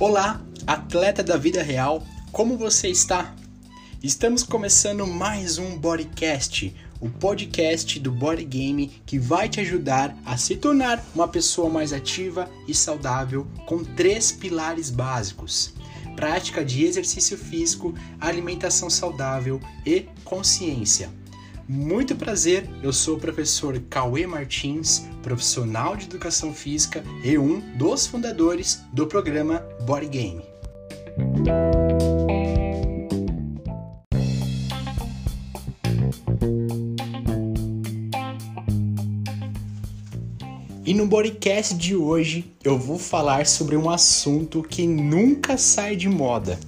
Olá, atleta da vida real, como você está? Estamos começando mais um Bodycast, o podcast do Body Game que vai te ajudar a se tornar uma pessoa mais ativa e saudável com três pilares básicos: prática de exercício físico, alimentação saudável e consciência. Muito prazer, eu sou o professor Cauê Martins, profissional de educação física e um dos fundadores do programa Body Game. E no Bodycast de hoje eu vou falar sobre um assunto que nunca sai de moda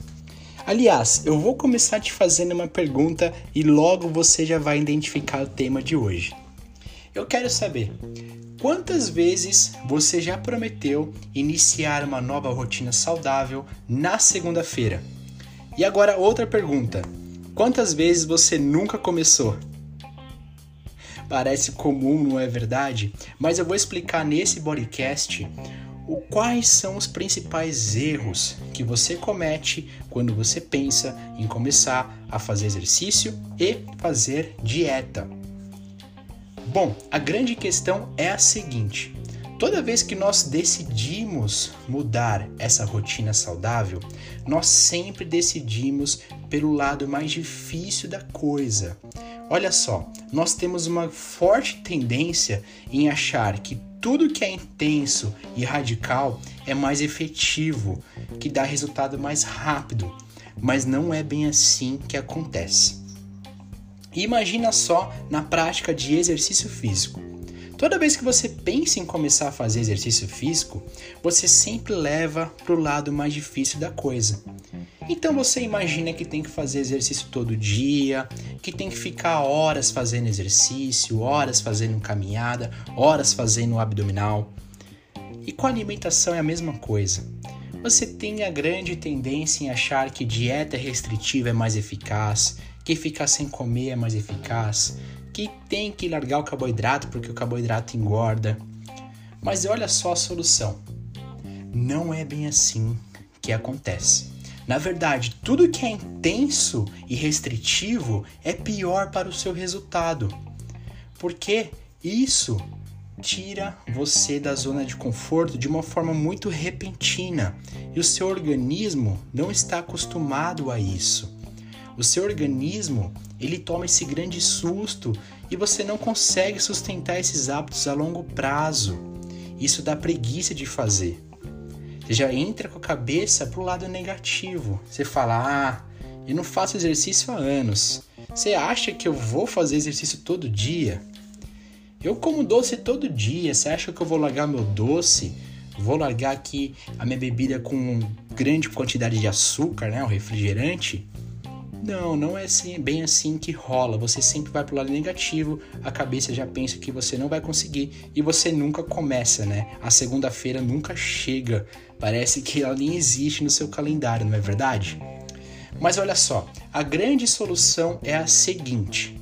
Aliás, eu vou começar te fazendo uma pergunta e logo você já vai identificar o tema de hoje. Eu quero saber quantas vezes você já prometeu iniciar uma nova rotina saudável na segunda-feira? E agora outra pergunta: quantas vezes você nunca começou? Parece comum, não é verdade? Mas eu vou explicar nesse podcast o quais são os principais erros que você comete quando você pensa em começar a fazer exercício e fazer dieta. Bom, a grande questão é a seguinte: toda vez que nós decidimos mudar essa rotina saudável, nós sempre decidimos pelo lado mais difícil da coisa. Olha só, nós temos uma forte tendência em achar que tudo que é intenso e radical é mais efetivo, que dá resultado mais rápido, mas não é bem assim que acontece. imagina só na prática de exercício físico. Toda vez que você pensa em começar a fazer exercício físico, você sempre leva para o lado mais difícil da coisa. Então você imagina que tem que fazer exercício todo dia, que tem que ficar horas fazendo exercício, horas fazendo caminhada, horas fazendo abdominal. E com a alimentação é a mesma coisa. Você tem a grande tendência em achar que dieta restritiva é mais eficaz, que ficar sem comer é mais eficaz, que tem que largar o carboidrato porque o carboidrato engorda. Mas olha só a solução. Não é bem assim que acontece. Na verdade, tudo que é intenso e restritivo é pior para o seu resultado, porque isso tira você da zona de conforto de uma forma muito repentina e o seu organismo não está acostumado a isso. O seu organismo ele toma esse grande susto e você não consegue sustentar esses hábitos a longo prazo. Isso dá preguiça de fazer. Você já entra com a cabeça pro lado negativo. Você fala: "Ah, eu não faço exercício há anos. Você acha que eu vou fazer exercício todo dia? Eu como doce todo dia. Você acha que eu vou largar meu doce? Vou largar aqui a minha bebida com grande quantidade de açúcar, né, o refrigerante? Não, não é assim, bem assim que rola. Você sempre vai pro lado negativo, a cabeça já pensa que você não vai conseguir e você nunca começa, né? A segunda-feira nunca chega. Parece que ela nem existe no seu calendário, não é verdade? Mas olha só, a grande solução é a seguinte.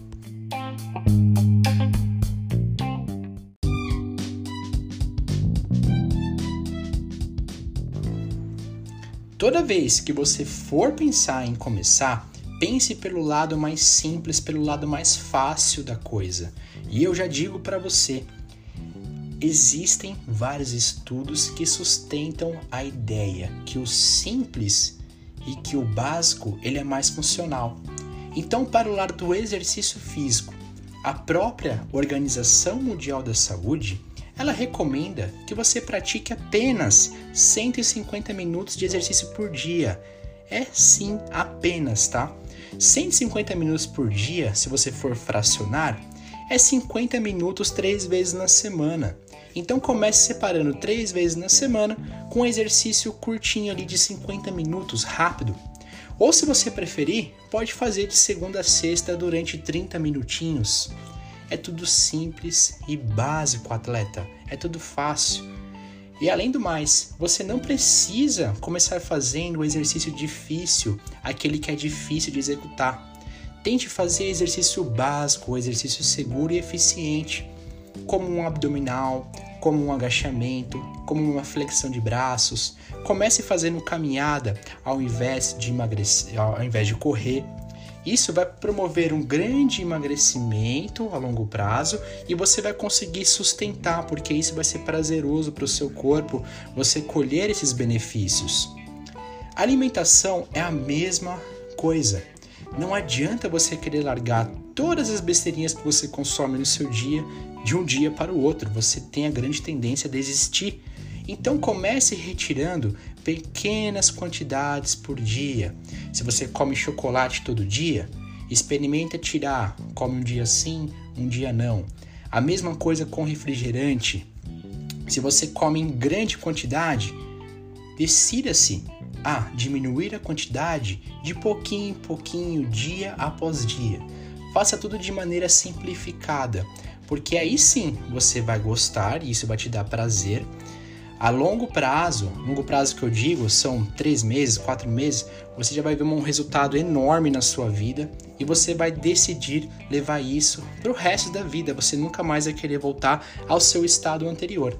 Toda vez que você for pensar em começar, Pense pelo lado mais simples, pelo lado mais fácil da coisa. E eu já digo para você, existem vários estudos que sustentam a ideia que o simples e que o básico ele é mais funcional. Então, para o lado do exercício físico, a própria Organização Mundial da Saúde ela recomenda que você pratique apenas 150 minutos de exercício por dia. É sim apenas, tá? 150 minutos por dia, se você for fracionar, é 50 minutos três vezes na semana. Então comece separando três vezes na semana com um exercício curtinho ali de 50 minutos, rápido. Ou se você preferir, pode fazer de segunda a sexta durante 30 minutinhos. É tudo simples e básico, atleta. É tudo fácil. E além do mais, você não precisa começar fazendo o exercício difícil, aquele que é difícil de executar. Tente fazer exercício básico, exercício seguro e eficiente, como um abdominal, como um agachamento, como uma flexão de braços. Comece fazendo caminhada ao invés de emagrecer, ao invés de correr. Isso vai promover um grande emagrecimento a longo prazo e você vai conseguir sustentar, porque isso vai ser prazeroso para o seu corpo, você colher esses benefícios. A alimentação é a mesma coisa. Não adianta você querer largar todas as besteirinhas que você consome no seu dia de um dia para o outro. Você tem a grande tendência a desistir. Então comece retirando pequenas quantidades por dia. Se você come chocolate todo dia, experimenta tirar, come um dia sim, um dia não. A mesma coisa com refrigerante. Se você come em grande quantidade, decida-se a diminuir a quantidade de pouquinho em pouquinho, dia após dia. Faça tudo de maneira simplificada, porque aí sim você vai gostar e isso vai te dar prazer. A longo prazo, longo prazo que eu digo são três meses, quatro meses, você já vai ver um resultado enorme na sua vida e você vai decidir levar isso para o resto da vida. Você nunca mais vai querer voltar ao seu estado anterior.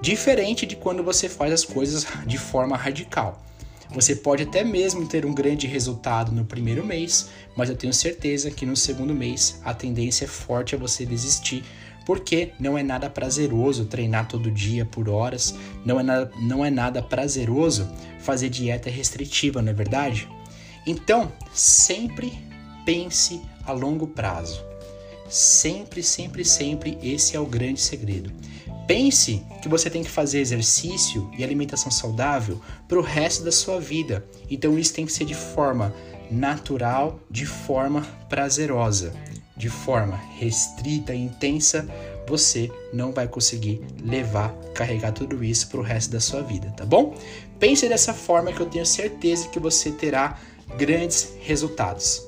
Diferente de quando você faz as coisas de forma radical. Você pode até mesmo ter um grande resultado no primeiro mês, mas eu tenho certeza que no segundo mês a tendência é forte a você desistir, porque não é nada prazeroso treinar todo dia por horas, não é nada, não é nada prazeroso fazer dieta restritiva, não é verdade? Então, sempre pense a longo prazo. Sempre, sempre, sempre esse é o grande segredo. Pense que você tem que fazer exercício e alimentação saudável para o resto da sua vida. Então isso tem que ser de forma natural, de forma prazerosa, de forma restrita e intensa. Você não vai conseguir levar, carregar tudo isso para o resto da sua vida, tá bom? Pense dessa forma que eu tenho certeza que você terá grandes resultados.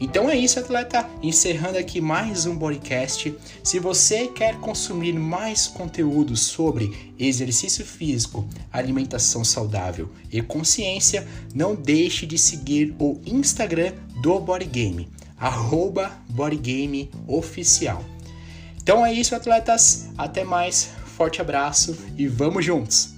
Então é isso, atleta. Encerrando aqui mais um podcast. Se você quer consumir mais conteúdo sobre exercício físico, alimentação saudável e consciência, não deixe de seguir o Instagram do Bodygame, arroba Oficial. Então é isso, atletas. Até mais. Forte abraço e vamos juntos!